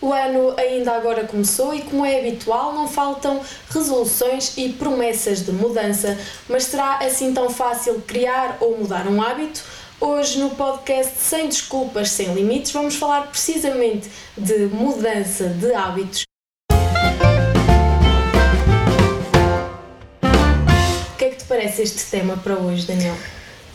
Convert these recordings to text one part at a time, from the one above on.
O ano ainda agora começou e, como é habitual, não faltam resoluções e promessas de mudança. Mas será assim tão fácil criar ou mudar um hábito? Hoje, no podcast Sem Desculpas, Sem Limites, vamos falar precisamente de mudança de hábitos. O que é que te parece este tema para hoje, Daniel?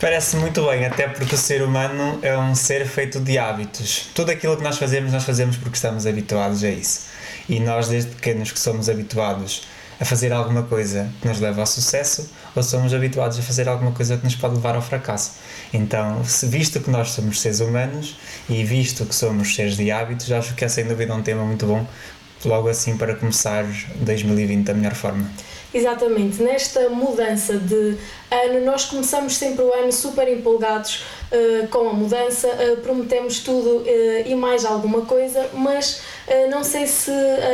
Parece muito bem, até porque o ser humano é um ser feito de hábitos. Tudo aquilo que nós fazemos, nós fazemos porque estamos habituados a isso. E nós, desde pequenos, que somos habituados a fazer alguma coisa que nos leva ao sucesso, ou somos habituados a fazer alguma coisa que nos pode levar ao fracasso. Então, visto que nós somos seres humanos e visto que somos seres de hábitos, acho que é sem dúvida um tema muito bom, logo assim para começar 2020 da melhor forma. Exatamente, nesta mudança de ano, nós começamos sempre o ano super empolgados uh, com a mudança, uh, prometemos tudo uh, e mais alguma coisa, mas não sei se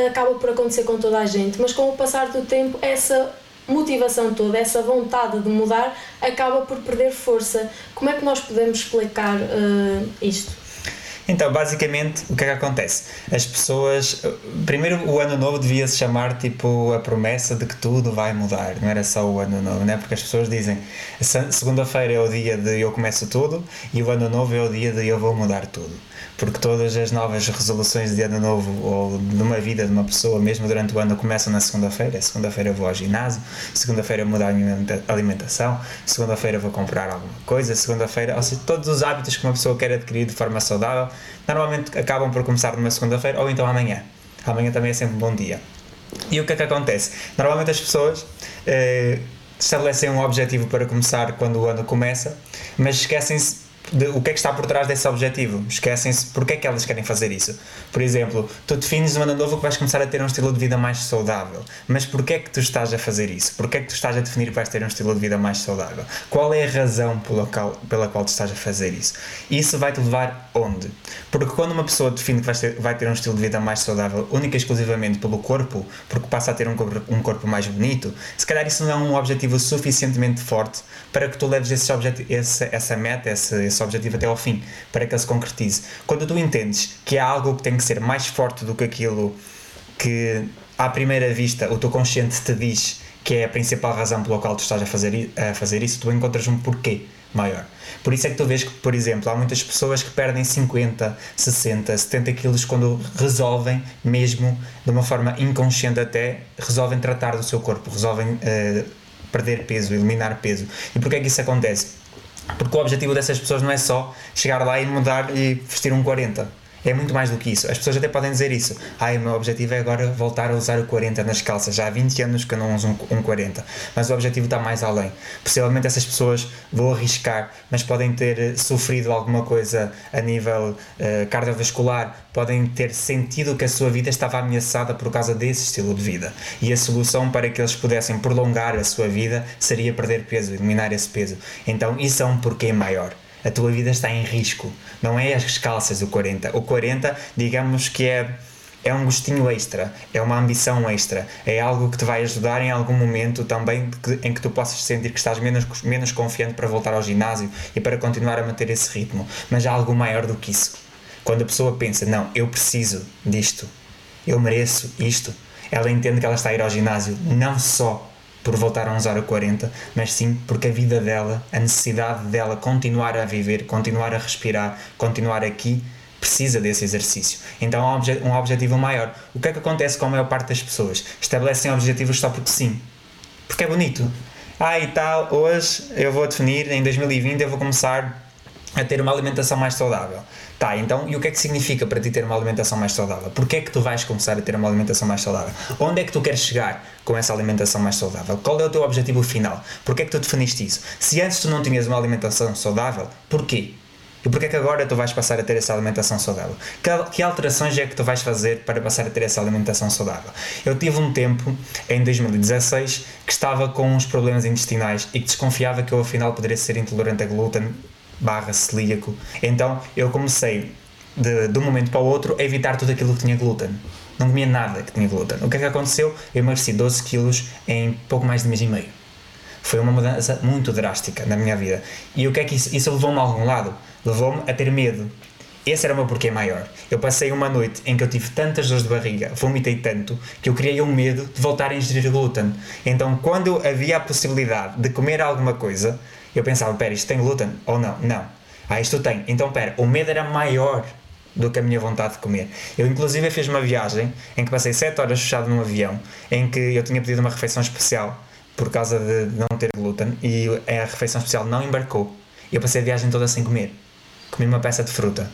acaba por acontecer com toda a gente, mas com o passar do tempo, essa motivação toda, essa vontade de mudar, acaba por perder força. Como é que nós podemos explicar isto? Então, basicamente, o que é que acontece? As pessoas. Primeiro, o ano novo devia se chamar tipo a promessa de que tudo vai mudar, não era só o ano novo, né? Porque as pessoas dizem segunda-feira é o dia de eu começo tudo e o ano novo é o dia de eu vou mudar tudo porque todas as novas resoluções de ano novo ou de uma vida de uma pessoa, mesmo durante o ano, começam na segunda-feira. Segunda-feira vou ao ginásio, segunda-feira mudar a alimentação, segunda-feira vou comprar alguma coisa, segunda-feira, ou seja, todos os hábitos que uma pessoa quer adquirir de forma saudável, normalmente acabam por começar numa segunda-feira ou então amanhã. Amanhã também é sempre um bom dia. E o que é que acontece? Normalmente as pessoas eh, estabelecem um objetivo para começar quando o ano começa, mas esquecem-se de, o que é que está por trás desse objetivo. Esquecem-se porque é que elas querem fazer isso. Por exemplo, tu defines no ano novo que vais começar a ter um estilo de vida mais saudável. Mas porquê é que tu estás a fazer isso? Porquê é que tu estás a definir que vais ter um estilo de vida mais saudável? Qual é a razão pela qual, pela qual tu estás a fazer isso? Isso vai-te levar onde? Porque quando uma pessoa define que vai ter, vai ter um estilo de vida mais saudável única e exclusivamente pelo corpo, porque passa a ter um corpo, um corpo mais bonito, se calhar isso não é um objetivo suficientemente forte para que tu leves esse esse, essa meta, esse, esse objetivo até ao fim, para que ele se concretize. Quando tu entendes que há algo que tem que ser mais forte do que aquilo que, à primeira vista, o teu consciente te diz que é a principal razão pela qual tu estás a fazer, a fazer isso, tu encontras um porquê maior. Por isso é que tu vês que, por exemplo, há muitas pessoas que perdem 50, 60, 70 quilos quando resolvem, mesmo de uma forma inconsciente até, resolvem tratar do seu corpo, resolvem uh, perder peso, eliminar peso. E porquê é que isso acontece? Porque o objetivo dessas pessoas não é só chegar lá e mudar e vestir um 40 é muito mais do que isso. As pessoas até podem dizer isso. Ai, o meu objetivo é agora voltar a usar o 40 nas calças. Já há 20 anos que eu não uso um, um 40. Mas o objetivo está mais além. Possivelmente essas pessoas vão arriscar, mas podem ter eh, sofrido alguma coisa a nível uh, cardiovascular, podem ter sentido que a sua vida estava ameaçada por causa desse estilo de vida. E a solução para que eles pudessem prolongar a sua vida seria perder peso, eliminar esse peso. Então isso é um porquê maior a tua vida está em risco. Não é as calças o 40. O 40, digamos que é é um gostinho extra, é uma ambição extra, é algo que te vai ajudar em algum momento também em que tu possas sentir que estás menos, menos confiante para voltar ao ginásio e para continuar a manter esse ritmo. Mas há algo maior do que isso. Quando a pessoa pensa, não, eu preciso disto, eu mereço isto, ela entende que ela está a ir ao ginásio não só por voltar a usar o 40, mas sim porque a vida dela, a necessidade dela continuar a viver, continuar a respirar, continuar aqui, precisa desse exercício. Então há um objetivo maior. O que é que acontece com a maior parte das pessoas? Estabelecem objetivos só porque sim. Porque é bonito. Ah, e tal, hoje eu vou definir, em 2020 eu vou começar a ter uma alimentação mais saudável. Tá, então, e o que é que significa para ti ter uma alimentação mais saudável? Porquê é que tu vais começar a ter uma alimentação mais saudável? Onde é que tu queres chegar com essa alimentação mais saudável? Qual é o teu objetivo final? Porquê é que tu definiste isso? Se antes tu não tinhas uma alimentação saudável, porquê? E porquê é que agora tu vais passar a ter essa alimentação saudável? Que, alterações é que tu vais fazer para passar a ter essa alimentação saudável? Eu tive um tempo, em 2016, que estava com uns problemas intestinais e que desconfiava que eu afinal poderia ser intolerante a glúten barra celíaco. Então eu comecei de, de um momento para o outro a evitar tudo aquilo que tinha glúten. Não comia nada que tinha glúten. O que é que aconteceu? Eu emagreci 12 quilos em pouco mais de mês e meio. Foi uma mudança muito drástica na minha vida. E o que é que isso, isso levou-me a algum lado? Levou-me a ter medo. esse era o meu porquê maior. Eu passei uma noite em que eu tive tantas dores de barriga, vomitei tanto, que eu criei um medo de voltar a ingerir glúten. Então, quando havia a possibilidade de comer alguma coisa, eu pensava, pera, isto tem glúten ou não? Não. Ah, isto tem. Então, pera, o medo era maior do que a minha vontade de comer. Eu, inclusive, fiz uma viagem em que passei 7 horas fechado num avião, em que eu tinha pedido uma refeição especial por causa de não ter glúten e a refeição especial não embarcou. Eu passei a viagem toda sem comer. Comi uma peça de fruta.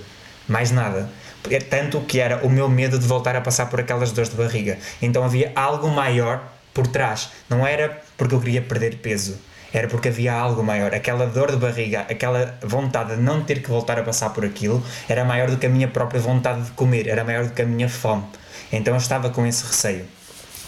Mais nada. É tanto que era o meu medo de voltar a passar por aquelas dores de barriga. Então havia algo maior por trás. Não era porque eu queria perder peso era porque havia algo maior. Aquela dor de barriga, aquela vontade de não ter que voltar a passar por aquilo, era maior do que a minha própria vontade de comer, era maior do que a minha fome. Então eu estava com esse receio.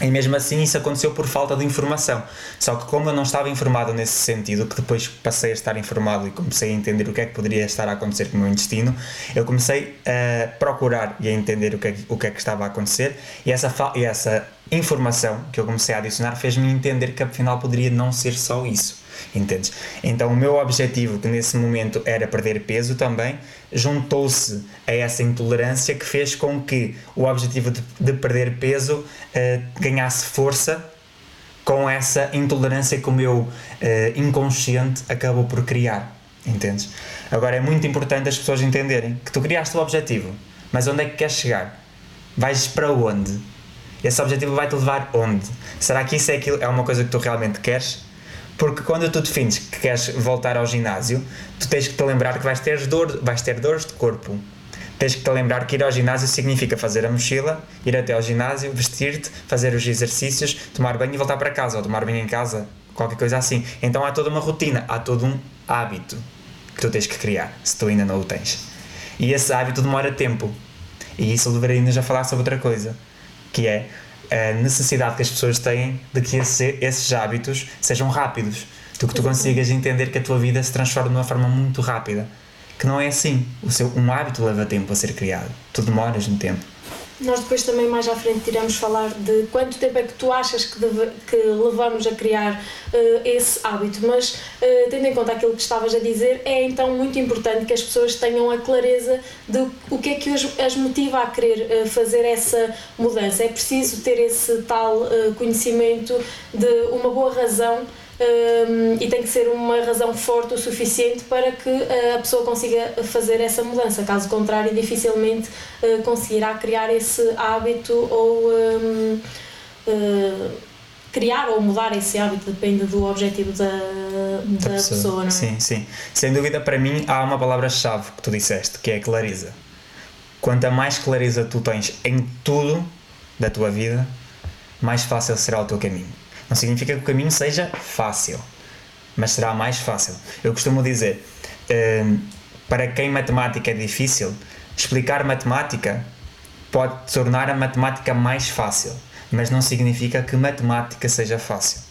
E mesmo assim isso aconteceu por falta de informação. Só que como eu não estava informado nesse sentido, que depois passei a estar informado e comecei a entender o que é que poderia estar a acontecer com o meu intestino, eu comecei a procurar e a entender o que é, o que, é que estava a acontecer e essa, e essa informação que eu comecei a adicionar fez-me entender que afinal poderia não ser só isso. Entendes? Então o meu objetivo, que nesse momento era perder peso também, juntou-se a essa intolerância que fez com que o objetivo de, de perder peso uh, ganhasse força com essa intolerância que o meu uh, inconsciente acabou por criar. Entendes? Agora é muito importante as pessoas entenderem que tu criaste o objetivo, mas onde é que queres chegar? Vais para onde? Esse objetivo vai te levar onde? Será que isso é, aquilo, é uma coisa que tu realmente queres? Porque quando tu defines que queres voltar ao ginásio, tu tens que te lembrar que vais ter, dor, vais ter dores de corpo. Tens que te lembrar que ir ao ginásio significa fazer a mochila, ir até ao ginásio, vestir-te, fazer os exercícios, tomar banho e voltar para casa, ou tomar banho em casa, qualquer coisa assim. Então há toda uma rotina, há todo um hábito que tu tens que criar, se tu ainda não o tens. E esse hábito demora tempo. E isso levaria-nos a falar sobre outra coisa, que é a necessidade que as pessoas têm de que esse, esses hábitos sejam rápidos. Tu que tu consigas entender que a tua vida se transforma de uma forma muito rápida. Que não é assim. O seu, um hábito leva tempo a ser criado. Tu demoras no tempo. Nós depois também mais à frente iremos falar de quanto tempo é que tu achas que, deve, que levamos a criar uh, esse hábito, mas uh, tendo em conta aquilo que estavas a dizer, é então muito importante que as pessoas tenham a clareza de o que é que as, as motiva a querer uh, fazer essa mudança. É preciso ter esse tal conhecimento de uma boa razão um, e tem que ser uma razão forte o suficiente para que uh, a pessoa consiga fazer essa mudança. Caso contrário, dificilmente uh, conseguirá criar esse hábito ou um, uh, criar ou mudar esse hábito, depende do objetivo da, da, da pessoa. pessoa não é? Sim, sim. Sem dúvida, para mim, há uma palavra-chave que tu disseste, que é clareza. Quanto mais clareza tu tens em tudo da tua vida, mais fácil será o teu caminho. Não significa que o caminho seja fácil, mas será mais fácil. Eu costumo dizer, uh, para quem matemática é difícil, explicar matemática pode tornar a matemática mais fácil, mas não significa que matemática seja fácil.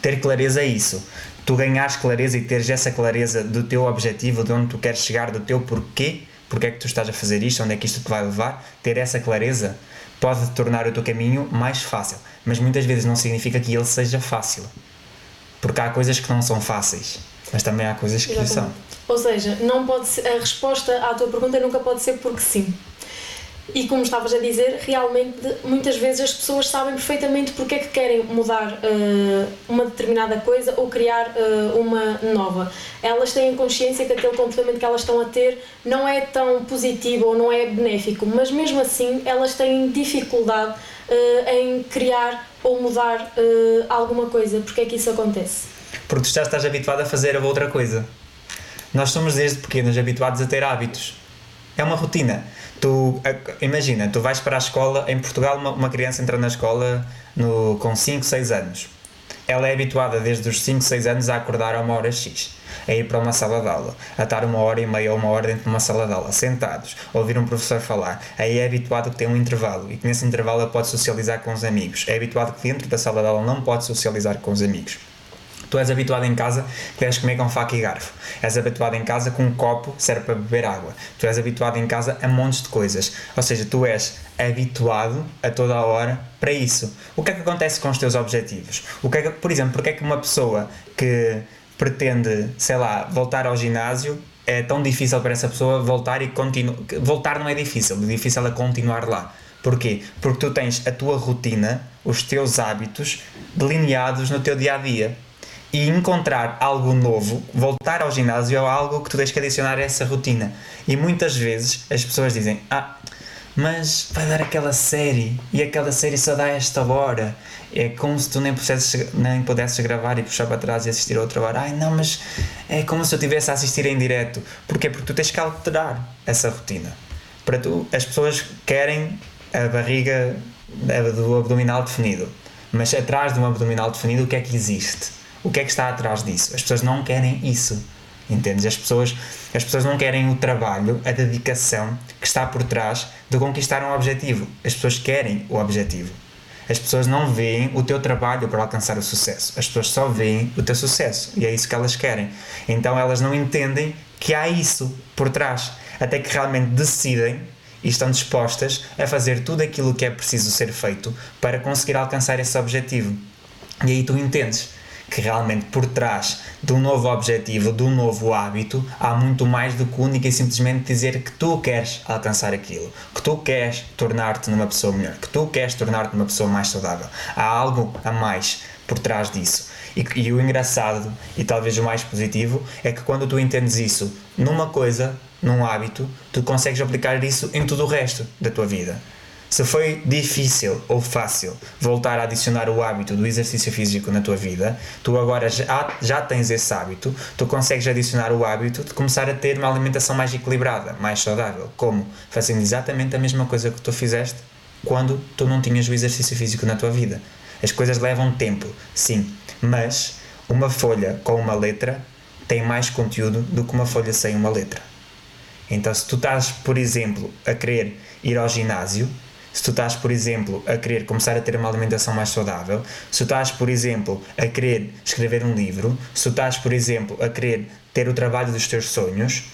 Ter clareza é isso. Tu ganhares clareza e teres essa clareza do teu objetivo, de onde tu queres chegar, do teu porquê, porque é que tu estás a fazer isto, onde é que isto te vai levar, ter essa clareza pode tornar o teu caminho mais fácil, mas muitas vezes não significa que ele seja fácil. Porque há coisas que não são fáceis, mas também há coisas que Exatamente. são. Ou seja, não pode ser, a resposta à tua pergunta nunca pode ser porque sim. E como estavas a dizer, realmente muitas vezes as pessoas sabem perfeitamente porque é que querem mudar uh, uma determinada coisa ou criar uh, uma nova. Elas têm consciência que aquele comportamento que elas estão a ter não é tão positivo ou não é benéfico, mas mesmo assim elas têm dificuldade uh, em criar ou mudar alguma coisa. Porque é que isso acontece? Porque tu já estás habituado a fazer outra coisa. Nós somos desde pequenos habituados a ter hábitos. É uma rotina Tu, imagina, tu vais para a escola, em Portugal uma, uma criança entra na escola no, com 5, 6 anos. Ela é habituada desde os 5, 6 anos a acordar a uma hora X, a ir para uma sala de aula, a estar uma hora e meia ou uma hora dentro de uma sala de aula, sentados, a ouvir um professor falar. Aí é habituado que tem um intervalo e que nesse intervalo ela pode socializar com os amigos. É habituado que dentro da sala de aula não pode socializar com os amigos. Tu és habituado em casa que deves comer com faca e garfo. És habituado em casa com um copo serve para beber água. Tu és habituado em casa a montes de coisas. Ou seja, tu és habituado a toda a hora para isso. O que é que acontece com os teus objetivos? O que é que, por exemplo, porque é que uma pessoa que pretende, sei lá, voltar ao ginásio é tão difícil para essa pessoa voltar e continuar. Voltar não é difícil, o difícil é continuar lá. Porquê? Porque tu tens a tua rotina, os teus hábitos delineados no teu dia a dia. E encontrar algo novo, voltar ao ginásio é algo que tu tens que adicionar a essa rotina. E muitas vezes as pessoas dizem: Ah, mas vai dar aquela série e aquela série só dá esta hora. É como se tu nem pudesses, nem pudesses gravar e puxar para trás e assistir outra hora. Ai não, mas é como se eu estivesse a assistir em direto. Porquê? Porque tu tens que alterar essa rotina. Para tu, as pessoas querem a barriga do abdominal definido. Mas atrás de um abdominal definido, o que é que existe? O que é que está atrás disso? As pessoas não querem isso. Entendes? As pessoas, as pessoas não querem o trabalho, a dedicação que está por trás de conquistar um objetivo. As pessoas querem o objetivo. As pessoas não veem o teu trabalho para alcançar o sucesso. As pessoas só veem o teu sucesso. E é isso que elas querem. Então elas não entendem que há isso por trás. Até que realmente decidem e estão dispostas a fazer tudo aquilo que é preciso ser feito para conseguir alcançar esse objetivo. E aí tu entendes que realmente por trás de um novo objetivo, de um novo hábito, há muito mais do que única e simplesmente dizer que tu queres alcançar aquilo, que tu queres tornar-te numa pessoa melhor, que tu queres tornar-te numa pessoa mais saudável. Há algo a mais por trás disso. E, e o engraçado e talvez o mais positivo é que quando tu entendes isso numa coisa, num hábito, tu consegues aplicar isso em tudo o resto da tua vida. Se foi difícil ou fácil voltar a adicionar o hábito do exercício físico na tua vida, tu agora já, já tens esse hábito, tu consegues adicionar o hábito de começar a ter uma alimentação mais equilibrada, mais saudável. Como? Fazendo exatamente a mesma coisa que tu fizeste quando tu não tinhas o exercício físico na tua vida. As coisas levam tempo, sim, mas uma folha com uma letra tem mais conteúdo do que uma folha sem uma letra. Então, se tu estás, por exemplo, a querer ir ao ginásio, se tu estás, por exemplo, a querer começar a ter uma alimentação mais saudável, se tu estás, por exemplo, a querer escrever um livro, se tu estás, por exemplo, a querer ter o trabalho dos teus sonhos,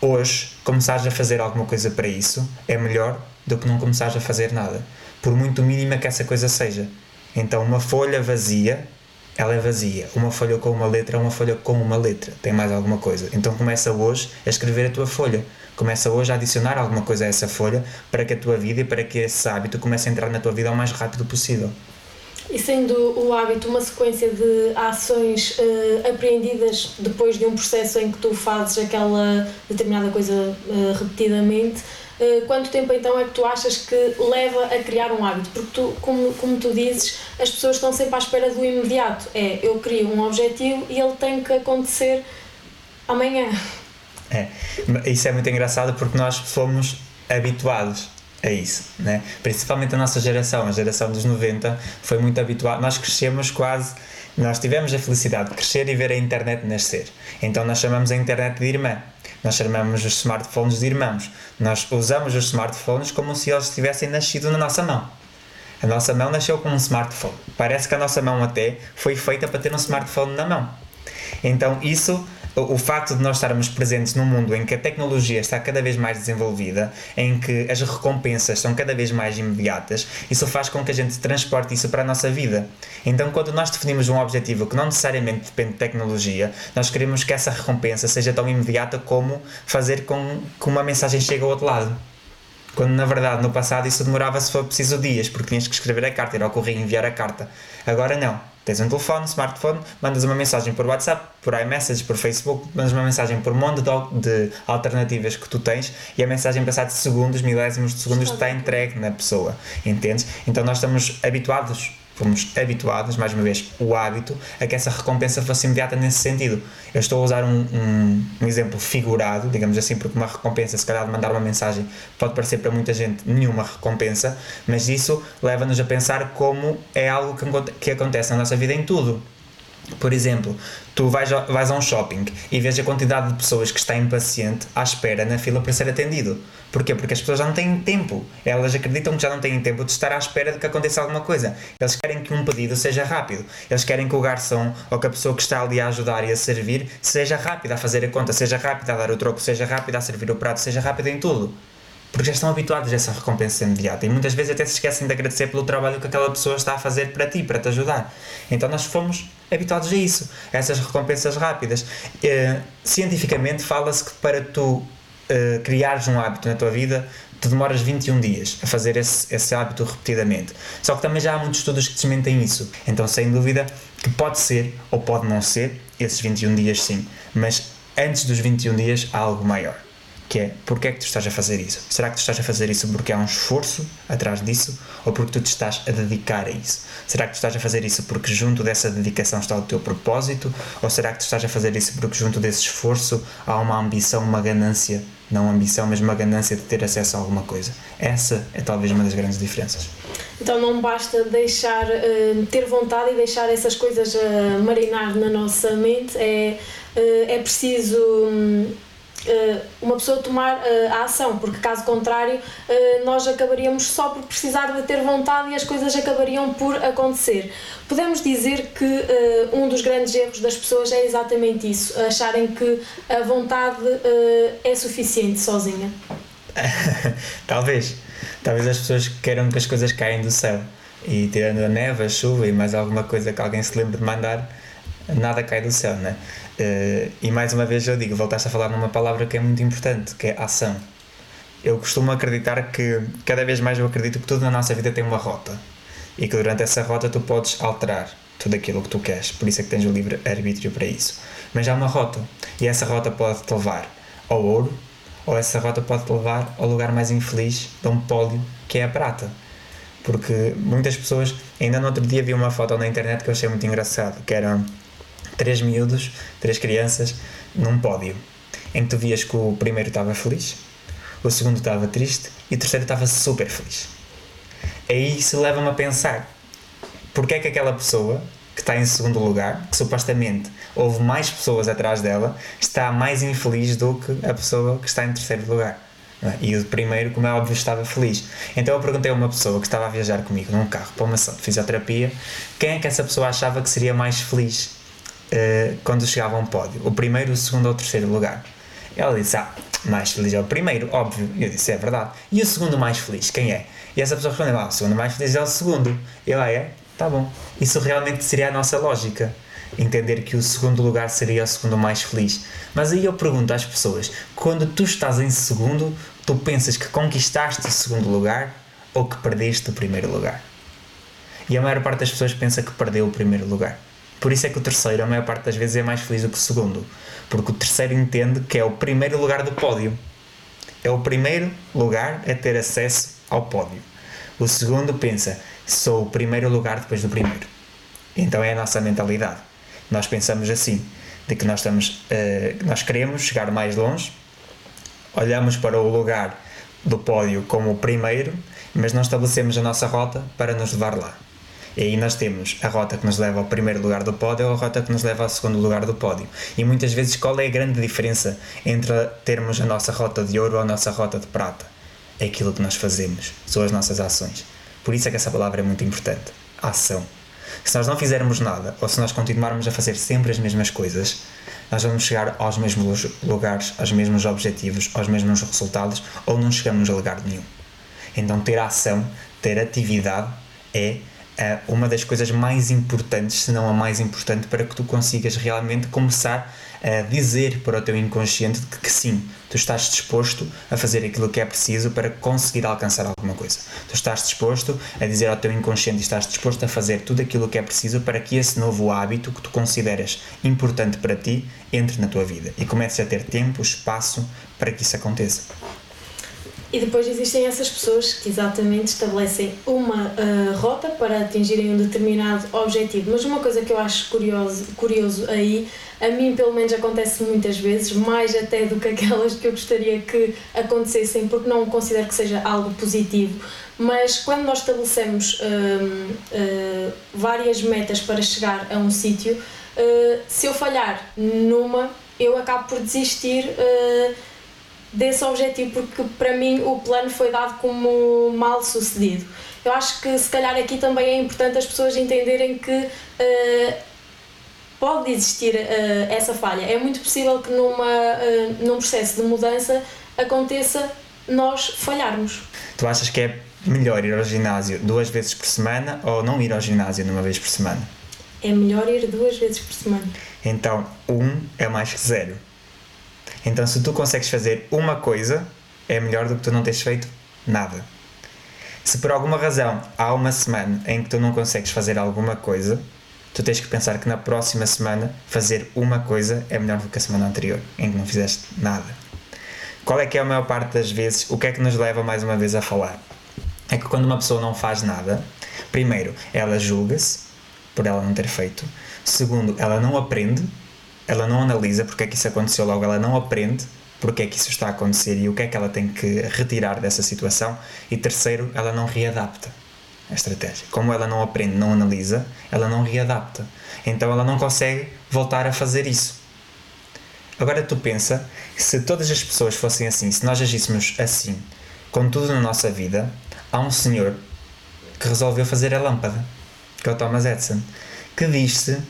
hoje começares a fazer alguma coisa para isso é melhor do que não começares a fazer nada, por muito mínima que essa coisa seja. Então, uma folha vazia ela é vazia. Uma folha com uma letra é uma folha com uma letra. Tem mais alguma coisa. Então começa hoje a escrever a tua folha. Começa hoje a adicionar alguma coisa a essa folha para que a tua vida e para que esse hábito comece a entrar na tua vida o mais rápido possível. E sendo o hábito uma sequência de ações uh, apreendidas depois de um processo em que tu fazes aquela determinada coisa uh, repetidamente, quanto tempo então é que tu achas que leva a criar um hábito? Porque tu, como, como tu dizes, as pessoas estão sempre à espera do imediato. É, eu crio um objetivo e ele tem que acontecer amanhã. É, isso é muito engraçado porque nós fomos habituados a isso, né? principalmente a nossa geração, a geração dos 90 foi muito habituada, nós crescemos quase, nós tivemos a felicidade de crescer e ver a internet nascer, então nós chamamos a internet de irmã, nós chamamos os smartphones de irmãos. Nós usamos os smartphones como se eles tivessem nascido na nossa mão. A nossa mão nasceu com um smartphone. Parece que a nossa mão até foi feita para ter um smartphone na mão. Então, isso o facto de nós estarmos presentes num mundo em que a tecnologia está cada vez mais desenvolvida, em que as recompensas são cada vez mais imediatas, isso faz com que a gente transporte isso para a nossa vida. Então, quando nós definimos um objetivo que não necessariamente depende de tecnologia, nós queremos que essa recompensa seja tão imediata como fazer com que uma mensagem chegue ao outro lado. Quando na verdade no passado isso demorava se for preciso dias, porque tinhas que escrever a carta, ir ao correio enviar a carta. Agora não. Tens um telefone, smartphone, mandas uma mensagem por WhatsApp, por iMessage, por Facebook, mandas uma mensagem por um monte de, alternativas que tu tens e a mensagem, passado de segundos, milésimos de segundos, está entregue na pessoa. Entendes? Então nós estamos habituados fomos habituados, mais uma vez, o hábito, a que essa recompensa fosse imediata nesse sentido. Eu estou a usar um, um, um, exemplo figurado, digamos assim, porque uma recompensa, se calhar de mandar uma mensagem, pode parecer para muita gente nenhuma recompensa, mas isso leva-nos a pensar como é algo que, que acontece na nossa vida em tudo. Por exemplo, tu vais vais a um shopping e vês a quantidade de pessoas que está impaciente à espera na fila para ser atendido. Porquê? Porque as pessoas já não têm tempo. Elas acreditam que já não têm tempo de estar à espera de que aconteça alguma coisa. Eles querem que um pedido seja rápido. Eles querem que o garçom ou que a pessoa que está ali a ajudar e a servir seja rápida a fazer a conta, seja rápida a dar o troco, seja rápida a servir o prato, seja rápida em tudo. Porque já estão habituados a essa recompensa imediata e muitas vezes até se esquecem de agradecer pelo trabalho que aquela pessoa está a fazer para ti, para te ajudar. Então nós fomos habituados a isso, a essas recompensas rápidas. Uh, cientificamente fala-se que para tu uh, criares um hábito na tua vida, tu demoras 21 dias a fazer esse, esse hábito repetidamente. Só que também já há muitos estudos que desmentem isso. Então, sem dúvida, que pode ser ou pode não ser esses 21 dias, sim. Mas antes dos 21 dias há algo maior que é porque é que tu estás a fazer isso? Será que tu estás a fazer isso porque há um esforço atrás disso ou porque tu te estás a dedicar a isso? Será que tu estás a fazer isso porque junto dessa dedicação está o teu propósito ou será que tu estás a fazer isso porque junto desse esforço há uma ambição, uma ganância, não ambição, mas uma ganância de ter acesso a alguma coisa? Essa é talvez uma das grandes diferenças. Então não basta deixar, uh, ter vontade e deixar essas coisas uh, marinar na nossa mente, é, uh, é preciso. Eh, uma pessoa tomar eh, a ação, porque caso contrário eh, nós acabaríamos só por precisar de ter vontade e as coisas acabariam por acontecer. Podemos dizer que um dos grandes erros das pessoas é exatamente isso, acharem que a vontade é suficiente sozinha. Talvez. Talvez as pessoas queiram que as coisas caem do céu e tirando a neve, a chuva e mais alguma coisa que alguém se lembre de mandar, nada cai do céu, né? Uh, e mais uma vez eu digo, voltaste a falar numa palavra que é muito importante, que é ação. Eu costumo acreditar que, cada vez mais eu acredito que tudo na nossa vida tem uma rota e que durante essa rota tu podes alterar tudo aquilo que tu queres, por isso é que tens o livre arbítrio para isso. Mas há uma rota e essa rota pode te levar ao ouro ou essa rota pode te levar ao lugar mais infeliz de um pódio que é a prata. Porque muitas pessoas, ainda no outro dia vi uma foto na internet que eu achei muito engraçado, que era três miúdos, três crianças, num pódio, em que tu vias que o primeiro estava feliz, o segundo estava triste e o terceiro estava super feliz. Aí isso leva-me a pensar, porque é que aquela pessoa que está em segundo lugar, que supostamente houve mais pessoas atrás dela, está mais infeliz do que a pessoa que está em terceiro lugar. É? E o primeiro, como é óbvio, estava feliz. Então eu perguntei a uma pessoa que estava a viajar comigo num carro para uma sessão de fisioterapia quem é que essa pessoa achava que seria mais feliz uh, quando chegava a um pódio, o primeiro, o segundo ou o terceiro lugar. Ela disse: Ah, mais feliz é o primeiro, óbvio. Eu disse: É verdade. E o segundo mais feliz, quem é? E essa pessoa respondeu: Ah, o segundo mais feliz é o segundo. E eu, ah, é? Tá bom. Isso realmente seria a nossa lógica. Entender que o segundo lugar seria o segundo mais feliz. Mas aí eu pergunto às pessoas: quando tu estás em segundo, tu pensas que conquistaste o segundo lugar ou que perdeste o primeiro lugar? E a maior parte das pessoas pensa que perdeu o primeiro lugar. Por isso é que o terceiro, a maior parte das vezes, é mais feliz do que o segundo. Porque o terceiro entende que é o primeiro lugar do pódio. É o primeiro lugar a ter acesso ao pódio. O segundo pensa, sou o primeiro lugar depois do primeiro. Então é a nossa mentalidade. Nós pensamos assim, de que nós, estamos, uh, nós queremos chegar mais longe, olhamos para o lugar do pódio como o primeiro, mas não estabelecemos a nossa rota para nos levar lá. E aí nós temos a rota que nos leva ao primeiro lugar do pódio ou a rota que nos leva ao segundo lugar do pódio. E muitas vezes qual é a grande diferença entre termos a nossa rota de ouro ou a nossa rota de prata? É aquilo que nós fazemos, são as nossas ações. Por isso é que essa palavra é muito importante. Ação. Se nós não fizermos nada, ou se nós continuarmos a fazer sempre as mesmas coisas, nós vamos chegar aos mesmos lugares, aos mesmos objetivos, aos mesmos resultados, ou não chegamos a lugar nenhum. Então, ter ação, ter atividade é uma das coisas mais importantes, se não a mais importante, para que tu consigas realmente começar a dizer para o teu inconsciente que, que sim, tu estás disposto a fazer aquilo que é preciso para conseguir alcançar alguma coisa. Tu estás disposto a dizer ao teu inconsciente, estás disposto a fazer tudo aquilo que é preciso para que esse novo hábito que tu consideras importante para ti entre na tua vida e comece a ter tempo, espaço para que isso aconteça. E depois existem essas pessoas que exatamente estabelecem uma uh, rota para atingirem um determinado objetivo. Mas uma coisa que eu acho curioso, curioso aí, a mim pelo menos acontece muitas vezes, mais até do que aquelas que eu gostaria que acontecessem, porque não considero que seja algo positivo. Mas quando nós estabelecemos uh, várias metas para chegar a um sítio, se eu falhar numa, eu acabo por desistir desse objetivo, porque para mim o plano foi dado como mal sucedido. Eu acho que se calhar aqui também é importante as pessoas entenderem que uh, pode existir uh, essa falha. É muito possível que numa, uh, num processo de mudança aconteça nós falharmos. Tu achas que é melhor ir ao ginásio duas vezes por semana ou não ir ao ginásio numa vez por semana? É melhor ir duas vezes por semana. Então, um é mais que zero. Então, se tu consegues fazer uma coisa, é melhor do que tu não teres feito nada. Se por alguma razão há uma semana em que tu não consegues fazer alguma coisa, tu tens que pensar que na próxima semana fazer uma coisa é melhor do que a semana anterior, em que não fizeste nada. Qual é que é a maior parte das vezes? O que é que nos leva mais uma vez a falar? É que quando uma pessoa não faz nada, primeiro, ela julga-se por ela não ter feito. Segundo, ela não aprende, ela não analisa porque é que isso aconteceu, logo ela não aprende porque é que isso está a acontecer e o que é que ela tem que retirar dessa situação. E terceiro, ela não readapta a estratégia. Como ela não aprende, não analisa, ela não readapta. Então ela não consegue voltar a fazer isso. Agora tu pensa, se todas as pessoas fossem assim, se nós agíssemos assim, com tudo na nossa vida, há um senhor que resolveu fazer a lâmpada, que é o Thomas Edison, que disse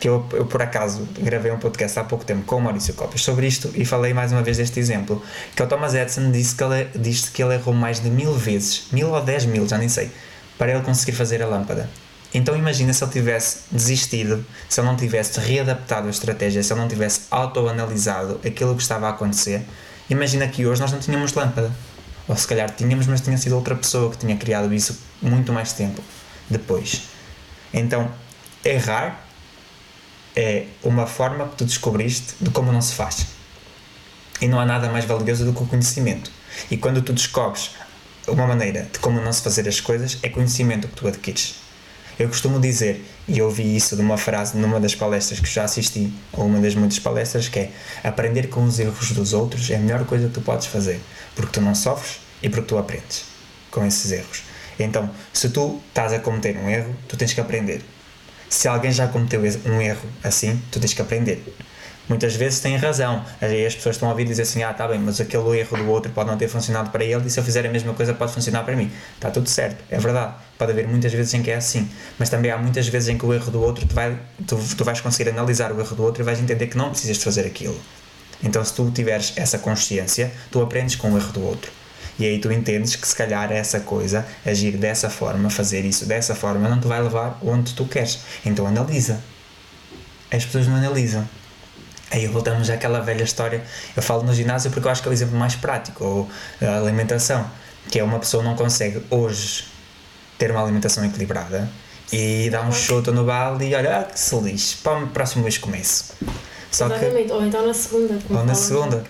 que eu, eu por acaso gravei um podcast há pouco tempo com o Maurício Copas sobre isto e falei mais uma vez deste exemplo, que o Thomas Edison disse que ele, disse que ele errou mais de mil vezes, mil ou dez mil, já nem sei, para ele conseguir fazer a lâmpada. Então imagina se ele tivesse desistido, se ele não tivesse readaptado a estratégia, se ele não tivesse autoanalisado aquilo que estava a acontecer, imagina que hoje nós não tínhamos lâmpada. Ou se calhar tínhamos, mas tinha sido outra pessoa que tinha criado isso muito mais tempo depois. Então, errar é uma forma que tu descobriste de como não se faz. E não há nada mais valioso do que o conhecimento. E quando tu descobres uma maneira de como não se fazer as coisas, é conhecimento que tu adquires. Eu costumo dizer, e ouvi isso de uma frase numa das palestras que já assisti, ou uma das muitas palestras, que é aprender com os erros dos outros é a melhor coisa que tu podes fazer, porque tu não sofres e porque tu aprendes com esses erros. Então, se tu estás a cometer um erro, tu tens que aprender. Se alguém já cometeu um erro assim, tu tens que aprender. Muitas vezes têm razão. Aí as pessoas estão a ouvir dizer assim: ah, tá bem, mas aquele erro do outro pode não ter funcionado para ele e se eu fizer a mesma coisa pode funcionar para mim. Está tudo certo, é verdade. Pode haver muitas vezes em que é assim. Mas também há muitas vezes em que o erro do outro, tu, vai, tu, tu vais conseguir analisar o erro do outro e vais entender que não precisas de fazer aquilo. Então, se tu tiveres essa consciência, tu aprendes com o erro do outro. E aí tu entendes que se calhar essa coisa, agir dessa forma, fazer isso dessa forma, não te vai levar onde tu queres. Então analisa. As pessoas não analisam. Aí voltamos àquela velha história. Eu falo no ginásio porque eu acho que é o exemplo mais prático, ou a alimentação. Que é uma pessoa não consegue hoje ter uma alimentação equilibrada e dá um chuto no balde e olha, ah, que se lixe, para o próximo mês começo. Só Exatamente, que, ou então na segunda. Ou na segunda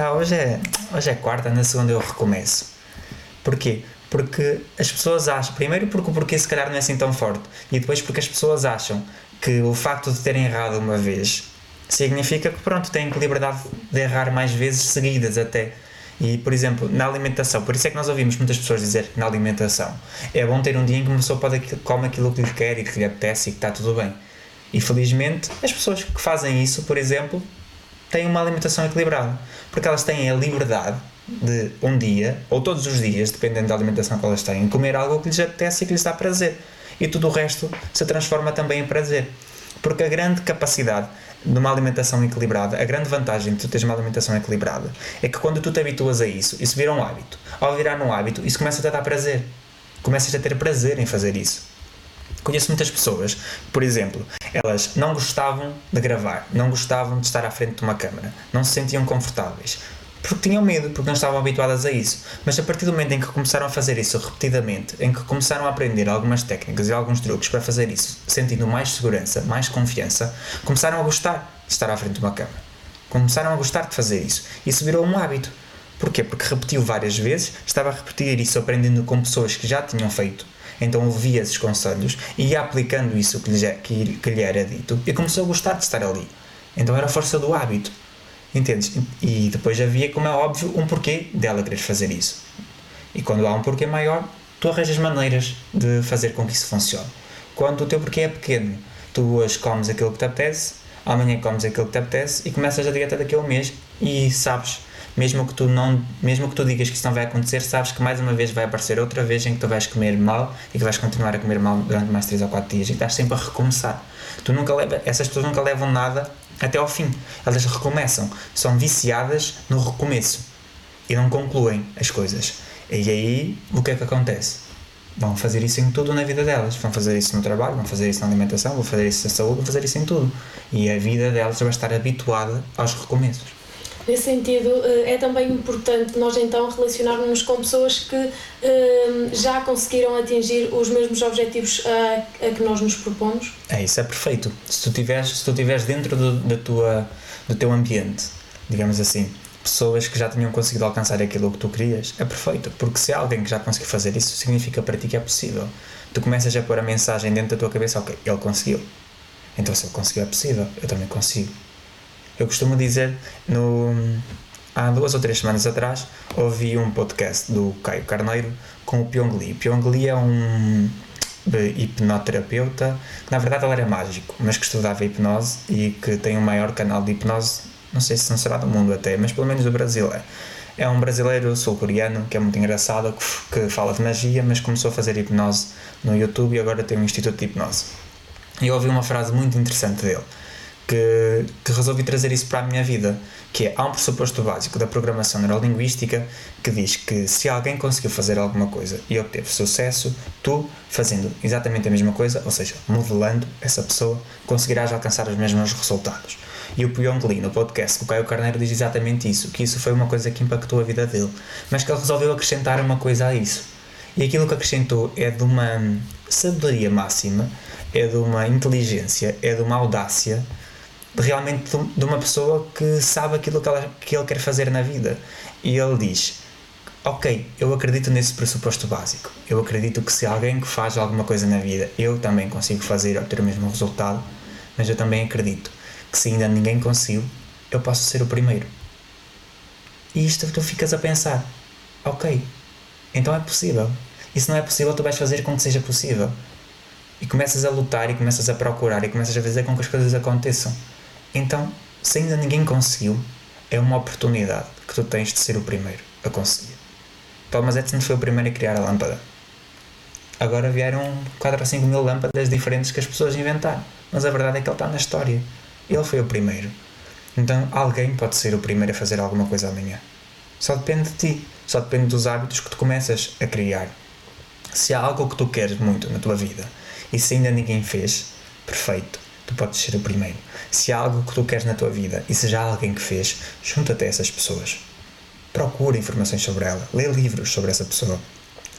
ah, hoje é, hoje é quarta, na segunda eu recomeço. Porquê? Porque as pessoas acham, primeiro porque o porquê se calhar não é assim tão forte, e depois porque as pessoas acham que o facto de terem errado uma vez significa que pronto, têm liberdade de errar mais vezes seguidas até. E, por exemplo, na alimentação, por isso é que nós ouvimos muitas pessoas dizer que na alimentação é bom ter um dia em que uma pessoa pode come aquilo que lhe quer e que lhe apetece e que está tudo bem. E felizmente, as pessoas que fazem isso, por exemplo, têm uma alimentação equilibrada porque elas têm a liberdade de um dia, ou todos os dias, dependendo da alimentação que elas têm, comer algo que lhes apetece e que lhes dá prazer. E tudo o resto se transforma também em prazer. Porque a grande capacidade de uma alimentação equilibrada, a grande vantagem de tu teres uma alimentação equilibrada, é que quando tu te habituas a isso, isso vira um hábito. Ao virar um hábito, isso começa a te dar prazer. Começas a ter prazer em fazer isso. Conheço muitas pessoas, por exemplo, elas não gostavam de gravar, não gostavam de estar à frente de uma câmera, não se sentiam confortáveis, porque tinham medo, porque não estavam habituadas a isso. Mas a partir do momento em que começaram a fazer isso repetidamente, em que começaram a aprender algumas técnicas e alguns truques para fazer isso, sentindo mais segurança, mais confiança, começaram a gostar de estar à frente de uma câmera. Começaram a gostar de fazer isso. Isso virou um hábito. Porquê? Porque repetiu várias vezes, estava a repetir isso aprendendo com pessoas que já tinham feito então ouvia esses conselhos e ia aplicando isso que lhe, que, que lhe era dito e começou a gostar de estar ali. Então era força do hábito. Entendes? E depois havia, como é óbvio, um porquê dela querer fazer isso. E quando há um porquê maior, tu arranjas maneiras de fazer com que isso funcione. Quando o teu porquê é pequeno, tu hoje comes aquilo que te apetece, amanhã comes aquilo que te apetece e começas a dieta daquele mês e sabes mesmo que tu não mesmo que tu digas que isso não vai acontecer sabes que mais uma vez vai aparecer outra vez em que tu vais comer mal e que vais continuar a comer mal durante mais 3 ou 4 dias e estás sempre a recomeçar tu nunca leva, essas pessoas nunca levam nada até ao fim elas recomeçam são viciadas no recomeço e não concluem as coisas. E aí, o que é que acontece? Vão fazer isso em tudo na vida delas. Vão fazer isso no trabalho, vão fazer isso na alimentação, vão fazer isso na saúde, vão fazer isso em tudo. E a vida delas vai estar habituada aos recomeços. Nesse sentido, eh, é também importante nós então relacionarmos com pessoas que eh, já conseguiram atingir os mesmos objetivos a, a que nós nos propomos. É, isso é perfeito. Se tu estiveres se tu tiveres dentro do, da tua, do teu ambiente, digamos assim, pessoas que já tinham conseguido alcançar aquilo que tu querias, é perfeito. Porque se há alguém que já conseguiu fazer isso, significa para ti que é possível. Tu começas a pôr a mensagem dentro da tua cabeça, ok, ele conseguiu. Então se ele conseguiu é possível, eu também consigo. Eu costumo dizer, no, há duas ou três semanas atrás, ouvi um podcast do Caio Carneiro com o Pyong Lee. Pyong Lee é um hipnoterapeuta, na verdade ele era mágico, mas que estudava hipnose e que tem o maior canal de hipnose não sei se não será do mundo até, mas pelo menos do Brasil é. É um brasileiro sul-coreano que é muito engraçado, que, que fala de magia, mas começou a fazer hipnose no YouTube e agora tem um instituto de hipnose. E eu ouvi uma frase muito interessante dele, que, que resolvi trazer isso para a minha vida, que é, há um pressuposto básico da programação neurolinguística que diz que se alguém conseguiu fazer alguma coisa e obteve sucesso, tu, fazendo exatamente a mesma coisa, ou seja, modelando essa pessoa, conseguirás alcançar os mesmos resultados. E o Pyong Lee, no podcast com o Caio Carneiro, diz exatamente isso, que isso foi uma coisa que impactou a vida dele, mas que ele resolveu acrescentar uma coisa a isso. E aquilo que acrescentou é de uma sabedoria máxima, é de uma inteligência, é de uma audácia, realmente de uma pessoa que sabe aquilo que, ela, que ele quer fazer na vida. E ele diz: Ok, eu acredito nesse pressuposto básico. Eu acredito que se alguém que faz alguma coisa na vida, eu também consigo fazer obter o mesmo resultado, mas eu também acredito que se ainda ninguém conseguiu, eu posso ser o primeiro. E isto tu ficas a pensar, ok, então é possível. E se não é possível, tu vais fazer com que seja possível. E começas a lutar e começas a procurar e começas a fazer com que as coisas aconteçam. Então, se ainda ninguém conseguiu, é uma oportunidade que tu tens de ser o primeiro a conseguir. Thomas Edison foi o primeiro a criar a lâmpada. Agora vieram 4 ou 5 mil lâmpadas diferentes que as pessoas inventaram. Mas a verdade é que ele está na história. Ele foi o primeiro. Então alguém pode ser o primeiro a fazer alguma coisa amanhã. Só depende de ti. Só depende dos hábitos que tu começas a criar. Se há algo que tu queres muito na tua vida e se ainda ninguém fez, perfeito, tu podes ser o primeiro. Se há algo que tu queres na tua vida e se já há alguém que fez, junta-te a essas pessoas. Procura informações sobre ela, lê livros sobre essa pessoa,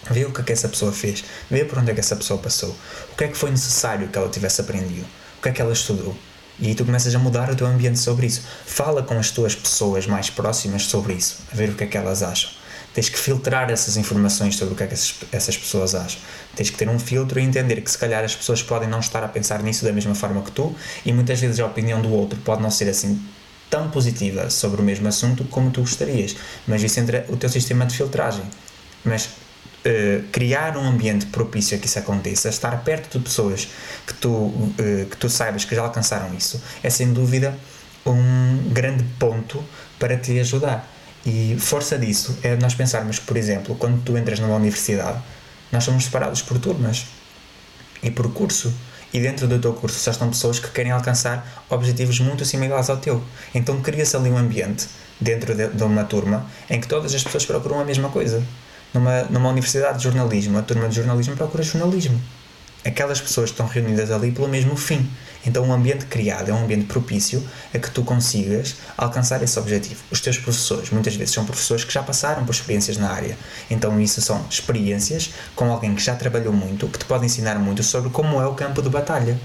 vê o que é que essa pessoa fez, vê por onde é que essa pessoa passou, o que é que foi necessário que ela tivesse aprendido, o que é que ela estudou, e aí tu começas a mudar o teu ambiente sobre isso. Fala com as tuas pessoas mais próximas sobre isso, a ver o que é que elas acham. Tens que filtrar essas informações sobre o que é que essas, essas pessoas acham. Tens que ter um filtro e entender que se calhar as pessoas podem não estar a pensar nisso da mesma forma que tu e muitas vezes a opinião do outro pode não ser assim tão positiva sobre o mesmo assunto como tu gostarias. Mas isso entra o teu sistema de filtragem. Mas Uh, criar um ambiente propício a que isso aconteça, estar perto de pessoas que tu, uh, que tu saibas que já alcançaram isso, é sem dúvida um grande ponto para te ajudar. E força disso é nós pensarmos por exemplo, quando tu entras numa universidade, nós somos separados por turmas e por curso. E dentro do teu curso só estão pessoas que querem alcançar objetivos muito similares ao teu. Então cria-se ali um ambiente dentro de, de uma turma em que todas as pessoas procuram a mesma coisa numa, numa universidade de jornalismo, a turma de jornalismo procura jornalismo. Aquelas pessoas estão reunidas ali pelo mesmo fim. Então, um ambiente criado é um ambiente propício a que tu consigas alcançar esse objetivo. Os teus professores, muitas vezes, são professores que já passaram por experiências na área. Então, isso são experiências com alguém que já trabalhou muito, que te pode ensinar muito sobre como é o campo de batalha.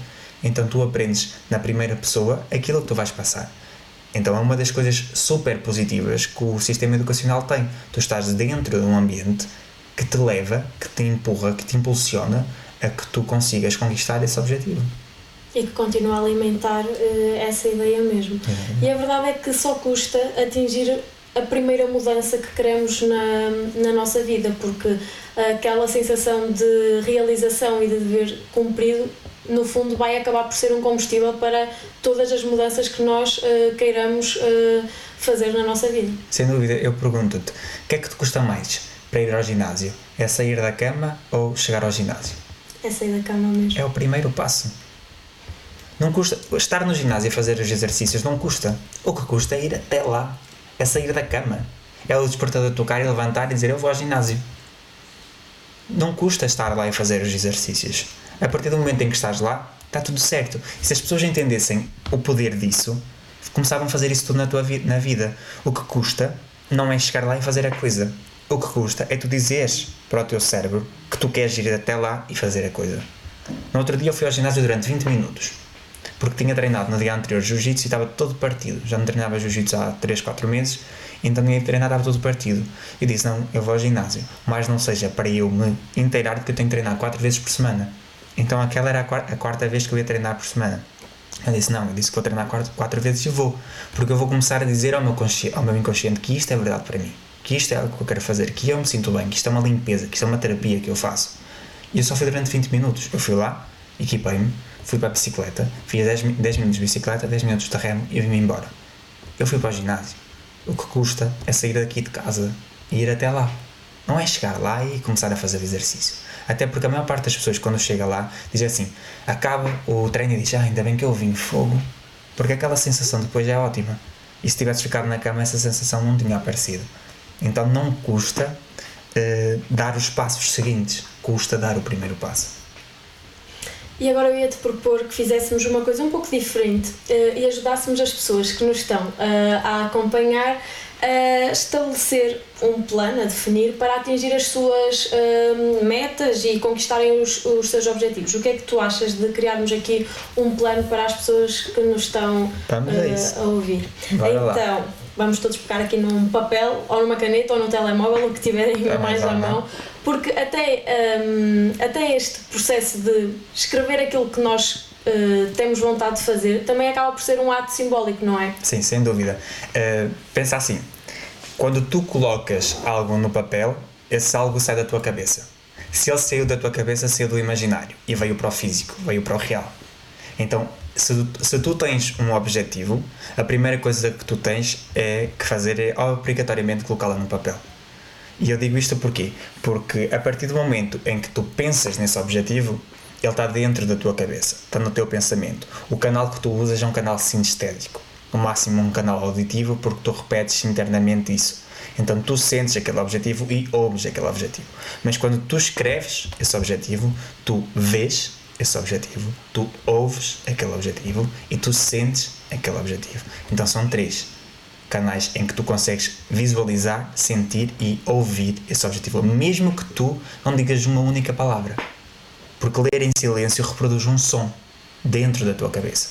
Então, tu aprendes na primeira pessoa aquilo que tu vais passar. Então é uma das coisas super positivas que o sistema educacional tem. Tu estás dentro de um ambiente que te leva, que te empurra, que te impulsiona a que tu consigas conquistar esse objetivo. E que continua a alimentar uh, essa ideia mesmo. Uhum. E a verdade é que só custa atingir a primeira mudança que queremos na, na nossa vida, porque aquela sensação de realização e de dever cumprido no fundo vai acabar por ser um combustível para todas as mudanças que nós uh, queiramos uh, fazer na nossa vida. Sem dúvida, eu pergunto-te, o que é que te custa mais para ir ao ginásio? É sair da cama ou chegar ao ginásio? É sair da cama mesmo. É o primeiro passo. Não custa, estar no ginásio e fazer os exercícios não custa. O que custa é ir até lá, é sair da cama. é o despertador tocar e levantar e dizer eu vou ao ginásio. Não custa estar lá e fazer os exercícios. A partir do momento em que estás lá, está tudo certo. E se as pessoas entendessem o poder disso, começavam a fazer isso tudo na tua vi na vida. O que custa não é chegar lá e fazer a coisa. O que custa é tu dizeres para o teu cérebro que tu queres ir até lá e fazer a coisa. No outro dia eu fui ao ginásio durante 20 minutos porque tinha treinado no dia anterior jiu-jitsu e estava todo partido. Já não treinava jiu-jitsu há 3, 4 meses, então tinha treinado, estava todo partido. E disse: Não, eu vou ao ginásio, mas não seja para eu me inteirar, porque eu tenho que treinar 4 vezes por semana. Então aquela era a quarta, a quarta vez que eu ia treinar por semana. Eu disse: Não, eu disse que vou treinar 4, 4 vezes e vou, porque eu vou começar a dizer ao meu, ao meu inconsciente que isto é verdade para mim, que isto é algo que eu quero fazer, que eu me sinto bem, que isto é uma limpeza, que isto é uma terapia que eu faço. E eu só fui durante 20 minutos. Eu fui lá, equipei-me, fui para a bicicleta, fiz 10, 10 minutos de bicicleta, 10 minutos de remo e vim-me embora. Eu fui para o ginásio. O que custa é sair daqui de casa e ir até lá. Não é chegar lá e começar a fazer exercício. Até porque a maior parte das pessoas, quando chega lá, diz assim: acaba o treino e diz, ah, ainda bem que eu vim, fogo. Porque aquela sensação depois é ótima. E se tivesse ficado na cama, essa sensação não tinha aparecido. Então não custa uh, dar os passos seguintes, custa dar o primeiro passo. E agora eu ia-te propor que fizéssemos uma coisa um pouco diferente uh, e ajudássemos as pessoas que nos estão uh, a acompanhar a estabelecer um plano, a definir para atingir as suas uh, metas e conquistarem os, os seus objetivos. O que é que tu achas de criarmos aqui um plano para as pessoas que nos estão a ouvir? Bora então, lá. Vamos todos pegar aqui num papel ou numa caneta ou no telemóvel, o que tiverem É mais à mão. porque até, hum, até este processo de escrever aquilo que nós uh, temos vontade de fazer também acaba por ser um ato simbólico, não é? Sim, sem dúvida. Uh, pensa assim: quando tu colocas algo no papel, esse algo sai da tua cabeça. Se ele saiu da tua cabeça, saiu do imaginário e veio para o físico, veio para o real. Então, se, se tu tens um objetivo, a primeira coisa que tu tens é que fazer é obrigatoriamente colocá-la no papel. E eu digo isto porquê? Porque a partir do momento em que tu pensas nesse objetivo, ele está dentro da tua cabeça, está no teu pensamento. O canal que tu usas é um canal sinestésico, no máximo um canal auditivo, porque tu repetes internamente isso. Então tu sentes aquele objetivo e ouves aquele objetivo. Mas quando tu escreves esse objetivo, tu vês esse objetivo, tu ouves aquele objetivo e tu sentes aquele objetivo. Então são três canais em que tu consegues visualizar, sentir e ouvir esse objetivo, mesmo que tu não digas uma única palavra. Porque ler em silêncio reproduz um som dentro da tua cabeça.